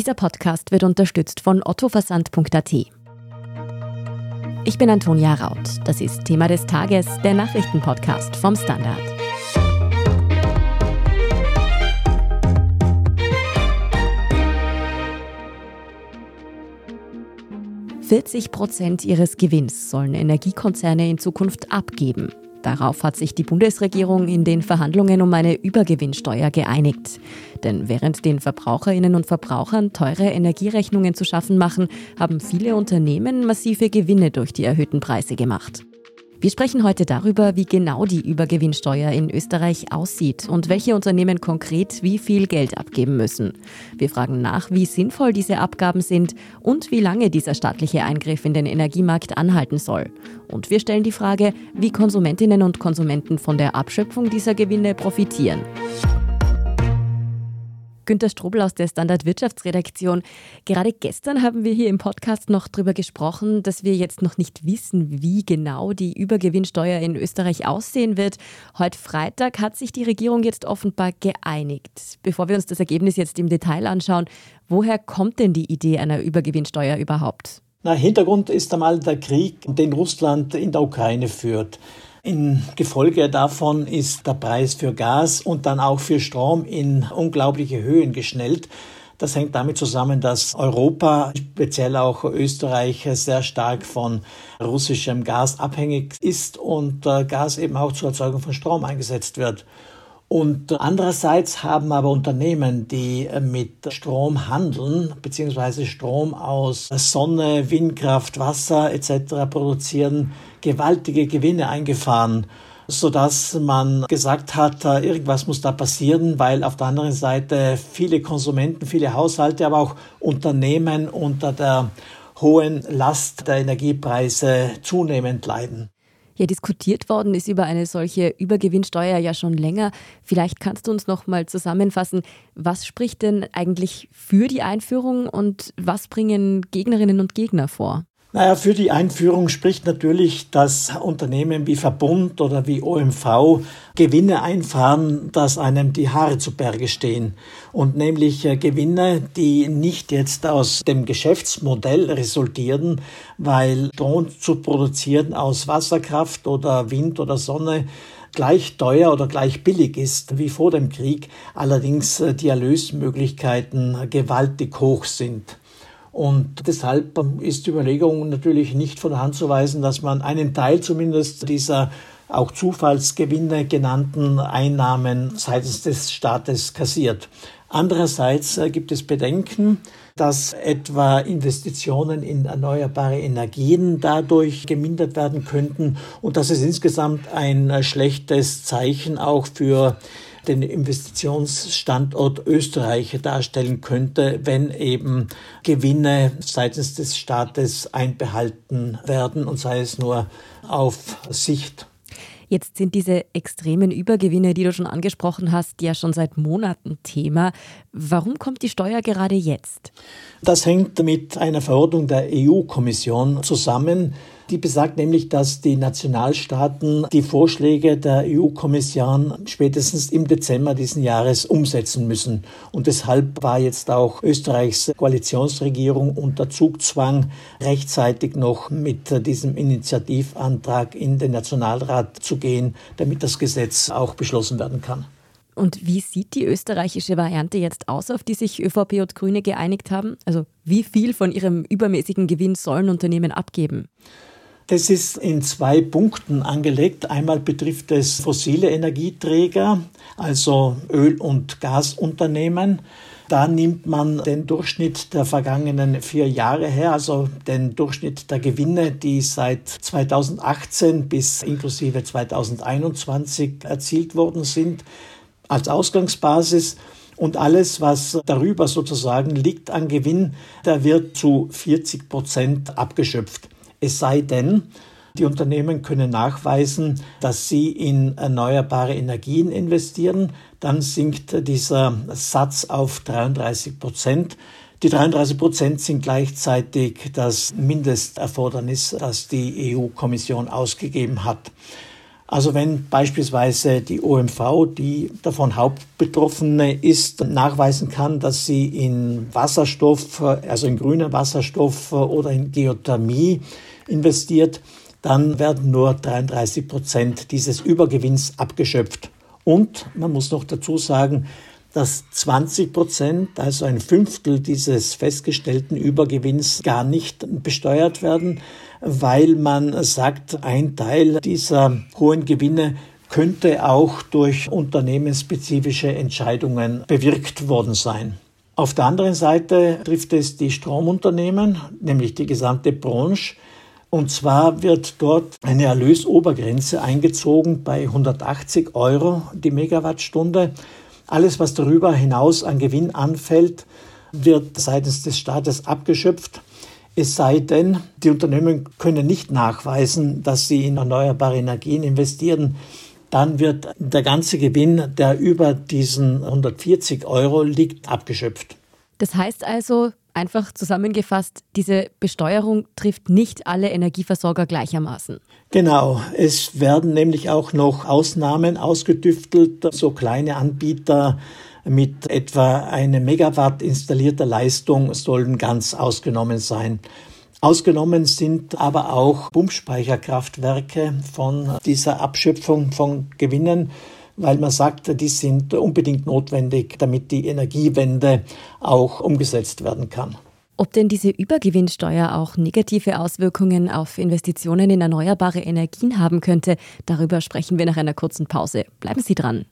Dieser Podcast wird unterstützt von ottoversand.at. Ich bin Antonia Raut. Das ist Thema des Tages, der Nachrichtenpodcast vom Standard. Vierzig Prozent ihres Gewinns sollen Energiekonzerne in Zukunft abgeben. Darauf hat sich die Bundesregierung in den Verhandlungen um eine Übergewinnsteuer geeinigt. Denn während den Verbraucherinnen und Verbrauchern teure Energierechnungen zu schaffen machen, haben viele Unternehmen massive Gewinne durch die erhöhten Preise gemacht. Wir sprechen heute darüber, wie genau die Übergewinnsteuer in Österreich aussieht und welche Unternehmen konkret wie viel Geld abgeben müssen. Wir fragen nach, wie sinnvoll diese Abgaben sind und wie lange dieser staatliche Eingriff in den Energiemarkt anhalten soll. Und wir stellen die Frage, wie Konsumentinnen und Konsumenten von der Abschöpfung dieser Gewinne profitieren. Günter Strobel aus der Standard Wirtschaftsredaktion. Gerade gestern haben wir hier im Podcast noch darüber gesprochen, dass wir jetzt noch nicht wissen, wie genau die Übergewinnsteuer in Österreich aussehen wird. Heute Freitag hat sich die Regierung jetzt offenbar geeinigt. Bevor wir uns das Ergebnis jetzt im Detail anschauen, woher kommt denn die Idee einer Übergewinnsteuer überhaupt? Na, Hintergrund ist einmal der Krieg, den Russland in der Ukraine führt. In Gefolge davon ist der Preis für Gas und dann auch für Strom in unglaubliche Höhen geschnellt. Das hängt damit zusammen, dass Europa, speziell auch Österreich, sehr stark von russischem Gas abhängig ist und äh, Gas eben auch zur Erzeugung von Strom eingesetzt wird. Und andererseits haben aber Unternehmen, die mit Strom handeln, beziehungsweise Strom aus Sonne, Windkraft, Wasser etc. produzieren, gewaltige Gewinne eingefahren sodass man gesagt hat, irgendwas muss da passieren, weil auf der anderen Seite viele Konsumenten, viele Haushalte, aber auch Unternehmen unter der hohen Last der Energiepreise zunehmend leiden. Ja, diskutiert worden ist über eine solche Übergewinnsteuer ja schon länger. Vielleicht kannst du uns noch mal zusammenfassen, was spricht denn eigentlich für die Einführung und was bringen Gegnerinnen und Gegner vor? Naja, für die Einführung spricht natürlich, dass Unternehmen wie Verbund oder wie OMV Gewinne einfahren, dass einem die Haare zu Berge stehen. Und nämlich äh, Gewinne, die nicht jetzt aus dem Geschäftsmodell resultieren, weil Strom zu produzieren aus Wasserkraft oder Wind oder Sonne gleich teuer oder gleich billig ist wie vor dem Krieg, allerdings äh, die Erlösmöglichkeiten gewaltig hoch sind. Und deshalb ist die Überlegung natürlich nicht von der Hand zu weisen, dass man einen Teil zumindest dieser auch Zufallsgewinne genannten Einnahmen seitens des Staates kassiert. Andererseits äh, gibt es Bedenken, dass etwa Investitionen in erneuerbare Energien dadurch gemindert werden könnten und dass es insgesamt ein äh, schlechtes Zeichen auch für den Investitionsstandort Österreich darstellen könnte, wenn eben Gewinne seitens des Staates einbehalten werden und sei es nur auf Sicht. Jetzt sind diese extremen Übergewinne, die du schon angesprochen hast, ja schon seit Monaten Thema. Warum kommt die Steuer gerade jetzt? Das hängt mit einer Verordnung der EU-Kommission zusammen, die besagt nämlich, dass die Nationalstaaten die Vorschläge der EU-Kommission spätestens im Dezember diesen Jahres umsetzen müssen. Und deshalb war jetzt auch Österreichs Koalitionsregierung unter Zugzwang, rechtzeitig noch mit diesem Initiativantrag in den Nationalrat zu gehen, damit das Gesetz auch beschlossen werden kann. Und wie sieht die österreichische Variante jetzt aus, auf die sich ÖVP und Grüne geeinigt haben? Also wie viel von ihrem übermäßigen Gewinn sollen Unternehmen abgeben? Das ist in zwei Punkten angelegt. Einmal betrifft es fossile Energieträger, also Öl- und Gasunternehmen. Da nimmt man den Durchschnitt der vergangenen vier Jahre her, also den Durchschnitt der Gewinne, die seit 2018 bis inklusive 2021 erzielt worden sind, als Ausgangsbasis. Und alles, was darüber sozusagen liegt an Gewinn, da wird zu 40 Prozent abgeschöpft. Es sei denn, die Unternehmen können nachweisen, dass sie in erneuerbare Energien investieren. Dann sinkt dieser Satz auf 33 Prozent. Die 33 Prozent sind gleichzeitig das Mindesterfordernis, das die EU-Kommission ausgegeben hat. Also wenn beispielsweise die OMV, die davon Hauptbetroffene ist, nachweisen kann, dass sie in Wasserstoff, also in grüner Wasserstoff oder in Geothermie investiert, dann werden nur 33 Prozent dieses Übergewinns abgeschöpft. Und man muss noch dazu sagen, dass 20 Prozent, also ein Fünftel dieses festgestellten Übergewinns gar nicht besteuert werden, weil man sagt, ein Teil dieser hohen Gewinne könnte auch durch unternehmensspezifische Entscheidungen bewirkt worden sein. Auf der anderen Seite trifft es die Stromunternehmen, nämlich die gesamte Branche. Und zwar wird dort eine Erlösobergrenze eingezogen bei 180 Euro die Megawattstunde. Alles, was darüber hinaus an Gewinn anfällt, wird seitens des Staates abgeschöpft. Es sei denn, die Unternehmen können nicht nachweisen, dass sie in erneuerbare Energien investieren. Dann wird der ganze Gewinn, der über diesen 140 Euro liegt, abgeschöpft. Das heißt also, einfach zusammengefasst, diese Besteuerung trifft nicht alle Energieversorger gleichermaßen. Genau, es werden nämlich auch noch Ausnahmen ausgetüftelt, so kleine Anbieter mit etwa einem Megawatt installierter Leistung sollen ganz ausgenommen sein. Ausgenommen sind aber auch Pumpspeicherkraftwerke von dieser Abschöpfung von Gewinnen, weil man sagt, die sind unbedingt notwendig, damit die Energiewende auch umgesetzt werden kann. Ob denn diese Übergewinnsteuer auch negative Auswirkungen auf Investitionen in erneuerbare Energien haben könnte, darüber sprechen wir nach einer kurzen Pause. Bleiben Sie dran.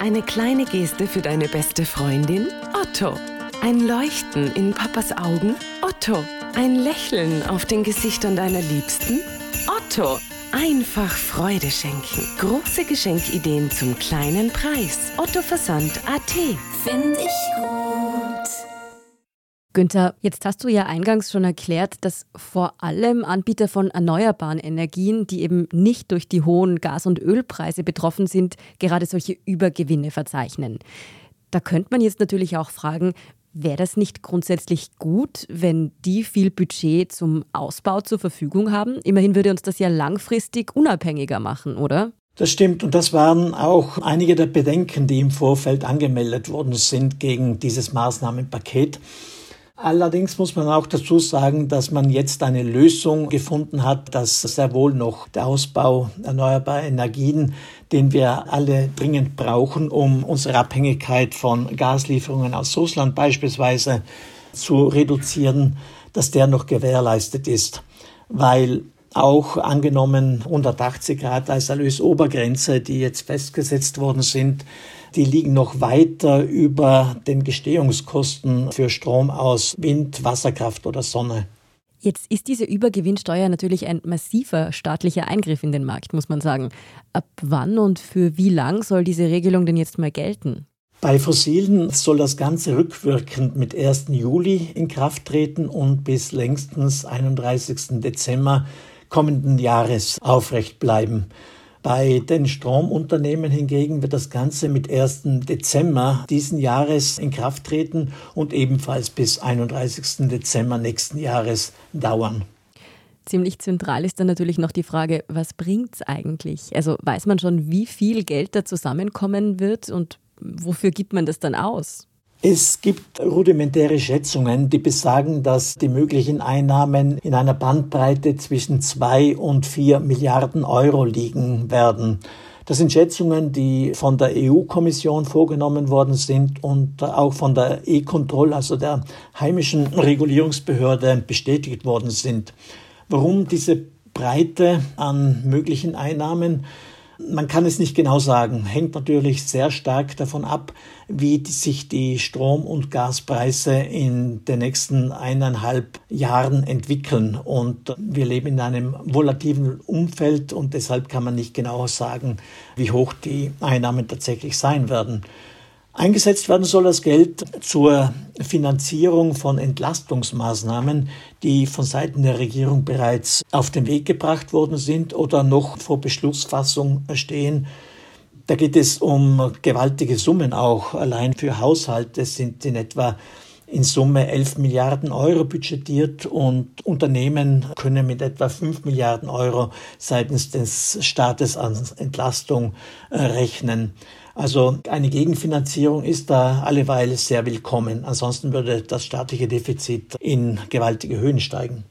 Eine kleine Geste für deine beste Freundin? Otto. Ein Leuchten in Papas Augen? Otto. Ein Lächeln auf den Gesichtern deiner Liebsten? Otto. Einfach Freude schenken. Große Geschenkideen zum kleinen Preis. Otto Versand AT. Finde ich gut. Günther, jetzt hast du ja eingangs schon erklärt, dass vor allem Anbieter von erneuerbaren Energien, die eben nicht durch die hohen Gas- und Ölpreise betroffen sind, gerade solche Übergewinne verzeichnen. Da könnte man jetzt natürlich auch fragen, wäre das nicht grundsätzlich gut, wenn die viel Budget zum Ausbau zur Verfügung haben? Immerhin würde uns das ja langfristig unabhängiger machen, oder? Das stimmt und das waren auch einige der Bedenken, die im Vorfeld angemeldet worden sind gegen dieses Maßnahmenpaket. Allerdings muss man auch dazu sagen, dass man jetzt eine Lösung gefunden hat, dass sehr wohl noch der Ausbau erneuerbarer Energien, den wir alle dringend brauchen, um unsere Abhängigkeit von Gaslieferungen aus Russland beispielsweise zu reduzieren, dass der noch gewährleistet ist. Weil auch angenommen 180 Grad als Erlösobergrenze, die jetzt festgesetzt worden sind, die liegen noch weiter über den Gestehungskosten für Strom aus Wind, Wasserkraft oder Sonne. Jetzt ist diese Übergewinnsteuer natürlich ein massiver staatlicher Eingriff in den Markt, muss man sagen. Ab wann und für wie lang soll diese Regelung denn jetzt mal gelten? Bei Fossilen soll das Ganze rückwirkend mit 1. Juli in Kraft treten und bis längstens 31. Dezember kommenden Jahres aufrecht bleiben. Bei den Stromunternehmen hingegen wird das Ganze mit 1. Dezember diesen Jahres in Kraft treten und ebenfalls bis 31. Dezember nächsten Jahres dauern. Ziemlich zentral ist dann natürlich noch die Frage, was bringt es eigentlich? Also weiß man schon, wie viel Geld da zusammenkommen wird und wofür gibt man das dann aus? Es gibt rudimentäre Schätzungen, die besagen, dass die möglichen Einnahmen in einer Bandbreite zwischen zwei und vier Milliarden Euro liegen werden. Das sind Schätzungen, die von der EU-Kommission vorgenommen worden sind und auch von der E-Control, also der heimischen Regulierungsbehörde, bestätigt worden sind. Warum diese Breite an möglichen Einnahmen? Man kann es nicht genau sagen, hängt natürlich sehr stark davon ab, wie sich die Strom- und Gaspreise in den nächsten eineinhalb Jahren entwickeln. Und wir leben in einem volatilen Umfeld und deshalb kann man nicht genau sagen, wie hoch die Einnahmen tatsächlich sein werden. Eingesetzt werden soll das Geld zur Finanzierung von Entlastungsmaßnahmen, die von Seiten der Regierung bereits auf den Weg gebracht worden sind oder noch vor Beschlussfassung stehen. Da geht es um gewaltige Summen auch. Allein für Haushalte sind in etwa in Summe 11 Milliarden Euro budgetiert und Unternehmen können mit etwa 5 Milliarden Euro seitens des Staates an Entlastung äh, rechnen. Also eine Gegenfinanzierung ist da alleweil sehr willkommen. Ansonsten würde das staatliche Defizit in gewaltige Höhen steigen.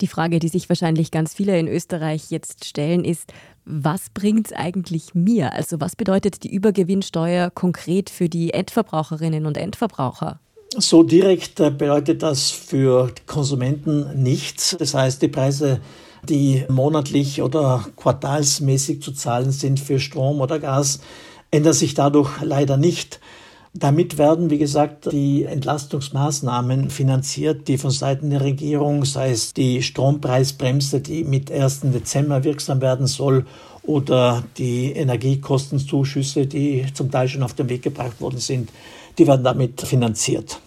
Die Frage, die sich wahrscheinlich ganz viele in Österreich jetzt stellen, ist, was bringt es eigentlich mir? Also was bedeutet die Übergewinnsteuer konkret für die Endverbraucherinnen und Endverbraucher? So direkt äh, bedeutet das für Konsumenten nichts. Das heißt, die Preise, die monatlich oder quartalsmäßig zu zahlen sind für Strom oder Gas, ändern sich dadurch leider nicht. Damit werden, wie gesagt, die Entlastungsmaßnahmen finanziert, die von Seiten der Regierung, sei es die Strompreisbremse, die mit 1. Dezember wirksam werden soll, oder die Energiekostenzuschüsse, die zum Teil schon auf den Weg gebracht worden sind, die werden damit finanziert.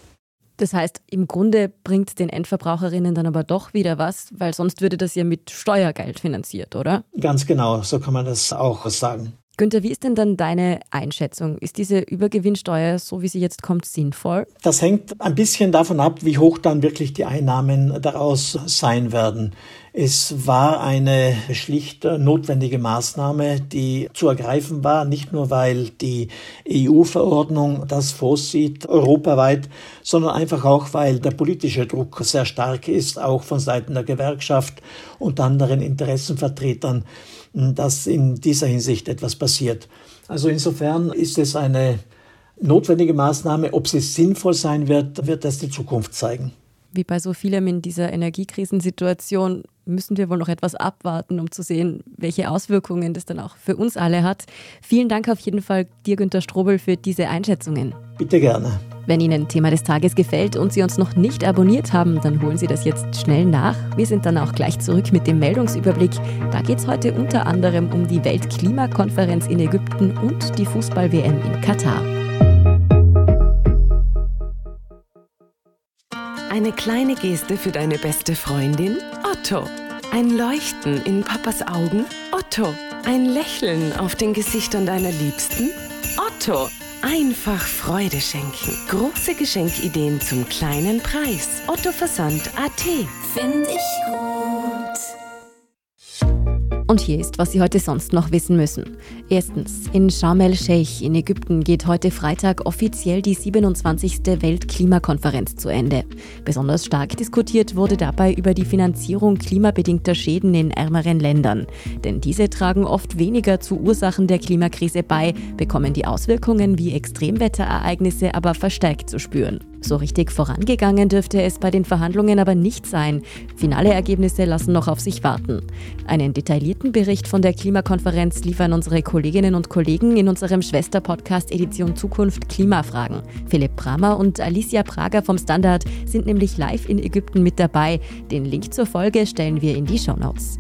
Das heißt, im Grunde bringt den Endverbraucherinnen dann aber doch wieder was, weil sonst würde das ja mit Steuergeld finanziert, oder? Ganz genau, so kann man das auch sagen. Günther, wie ist denn dann deine Einschätzung? Ist diese Übergewinnsteuer, so wie sie jetzt kommt, sinnvoll? Das hängt ein bisschen davon ab, wie hoch dann wirklich die Einnahmen daraus sein werden. Es war eine schlicht notwendige Maßnahme, die zu ergreifen war, nicht nur weil die EU-Verordnung das vorsieht, europaweit, sondern einfach auch, weil der politische Druck sehr stark ist, auch von Seiten der Gewerkschaft und anderen Interessenvertretern dass in dieser Hinsicht etwas passiert. Also insofern ist es eine notwendige Maßnahme. Ob sie sinnvoll sein wird, wird das die Zukunft zeigen. Wie bei so vielem in dieser Energiekrisensituation müssen wir wohl noch etwas abwarten, um zu sehen, welche Auswirkungen das dann auch für uns alle hat. Vielen Dank auf jeden Fall dir, Günter Strobel, für diese Einschätzungen. Bitte gerne. Wenn Ihnen Thema des Tages gefällt und Sie uns noch nicht abonniert haben, dann holen Sie das jetzt schnell nach. Wir sind dann auch gleich zurück mit dem Meldungsüberblick. Da geht es heute unter anderem um die Weltklimakonferenz in Ägypten und die Fußball-WM in Katar. Eine kleine Geste für deine beste Freundin? Otto. Ein Leuchten in Papas Augen? Otto. Ein Lächeln auf den Gesichtern deiner Liebsten? Otto. Einfach Freude schenken. Große Geschenkideen zum kleinen Preis. Otto Versand AT. Finde ich gut. Und hier ist, was Sie heute sonst noch wissen müssen. Erstens, in Sharm el-Sheikh in Ägypten geht heute Freitag offiziell die 27. Weltklimakonferenz zu Ende. Besonders stark diskutiert wurde dabei über die Finanzierung klimabedingter Schäden in ärmeren Ländern. Denn diese tragen oft weniger zu Ursachen der Klimakrise bei, bekommen die Auswirkungen wie Extremwetterereignisse aber verstärkt zu spüren. So richtig vorangegangen dürfte es bei den Verhandlungen aber nicht sein. Finale Ergebnisse lassen noch auf sich warten. Einen detaillierten Bericht von der Klimakonferenz liefern unsere Kolleginnen und Kollegen in unserem Schwesterpodcast Edition Zukunft Klimafragen. Philipp Bramer und Alicia Prager vom Standard sind nämlich live in Ägypten mit dabei. Den Link zur Folge stellen wir in die Show Notes.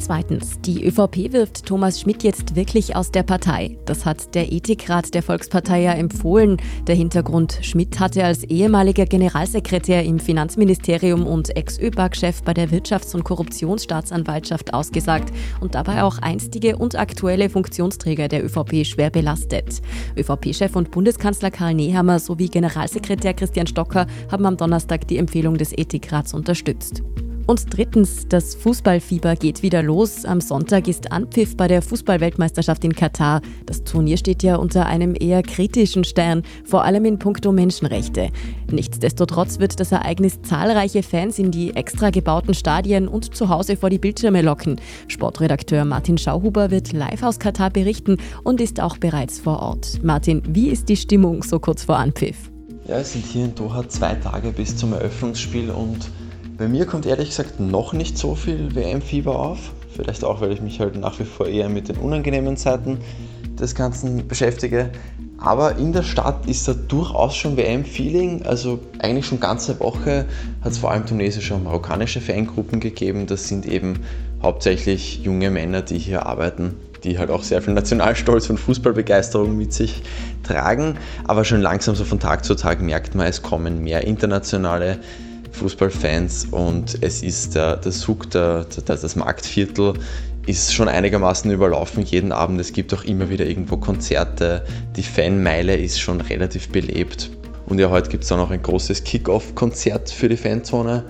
Zweitens, die ÖVP wirft Thomas Schmidt jetzt wirklich aus der Partei. Das hat der Ethikrat der Volkspartei ja empfohlen. Der Hintergrund, Schmidt hatte als ehemaliger Generalsekretär im Finanzministerium und Ex-ÖBAG-Chef bei der Wirtschafts- und Korruptionsstaatsanwaltschaft ausgesagt und dabei auch einstige und aktuelle Funktionsträger der ÖVP schwer belastet. ÖVP-Chef und Bundeskanzler Karl Nehammer sowie Generalsekretär Christian Stocker haben am Donnerstag die Empfehlung des Ethikrats unterstützt. Und drittens, das Fußballfieber geht wieder los. Am Sonntag ist Anpfiff bei der Fußballweltmeisterschaft in Katar. Das Turnier steht ja unter einem eher kritischen Stern, vor allem in puncto Menschenrechte. Nichtsdestotrotz wird das Ereignis zahlreiche Fans in die extra gebauten Stadien und zu Hause vor die Bildschirme locken. Sportredakteur Martin Schauhuber wird live aus Katar berichten und ist auch bereits vor Ort. Martin, wie ist die Stimmung so kurz vor Anpfiff? Ja, es sind hier in Doha zwei Tage bis zum Eröffnungsspiel und bei mir kommt ehrlich gesagt noch nicht so viel WM-Fieber auf. Vielleicht auch, weil ich mich halt nach wie vor eher mit den unangenehmen Seiten des Ganzen beschäftige. Aber in der Stadt ist da durchaus schon WM-Feeling. Also eigentlich schon ganze Woche hat es vor allem tunesische und marokkanische Fangruppen gegeben. Das sind eben hauptsächlich junge Männer, die hier arbeiten, die halt auch sehr viel Nationalstolz und Fußballbegeisterung mit sich tragen. Aber schon langsam so von Tag zu Tag merkt man, es kommen mehr internationale Fußballfans und es ist der, der Zug, der, der, das Marktviertel ist schon einigermaßen überlaufen jeden Abend. Es gibt auch immer wieder irgendwo Konzerte. Die Fanmeile ist schon relativ belebt. Und ja, heute gibt es auch noch ein großes Kick-Off-Konzert für die Fanzone,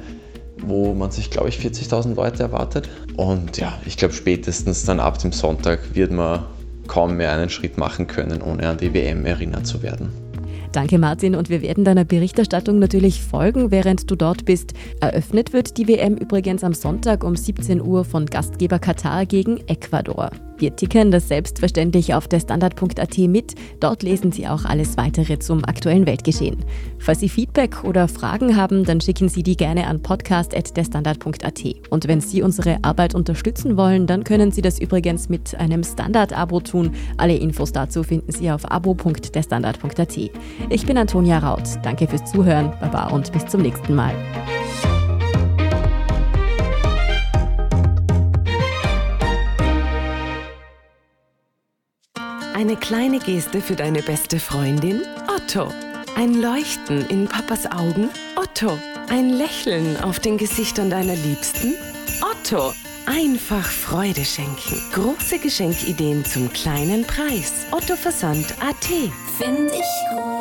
wo man sich, glaube ich, 40.000 Leute erwartet. Und ja, ich glaube, spätestens dann ab dem Sonntag wird man kaum mehr einen Schritt machen können, ohne an die WM erinnert zu werden. Danke Martin und wir werden deiner Berichterstattung natürlich folgen, während du dort bist. Eröffnet wird die WM übrigens am Sonntag um 17 Uhr von Gastgeber Katar gegen Ecuador. Wir tickern das selbstverständlich auf der Standard.at mit. Dort lesen Sie auch alles weitere zum aktuellen Weltgeschehen. Falls Sie Feedback oder Fragen haben, dann schicken Sie die gerne an podcast.derstandard.at. Und wenn Sie unsere Arbeit unterstützen wollen, dann können Sie das übrigens mit einem Standard-Abo tun. Alle Infos dazu finden Sie auf abo.derstandard.at. Ich bin Antonia Raut. Danke fürs Zuhören. Baba und bis zum nächsten Mal. Eine kleine Geste für deine beste Freundin? Otto. Ein Leuchten in Papas Augen? Otto. Ein Lächeln auf den Gesichtern deiner Liebsten? Otto. Einfach Freude schenken. Große Geschenkideen zum kleinen Preis. Otto Versand AT. Find ich gut.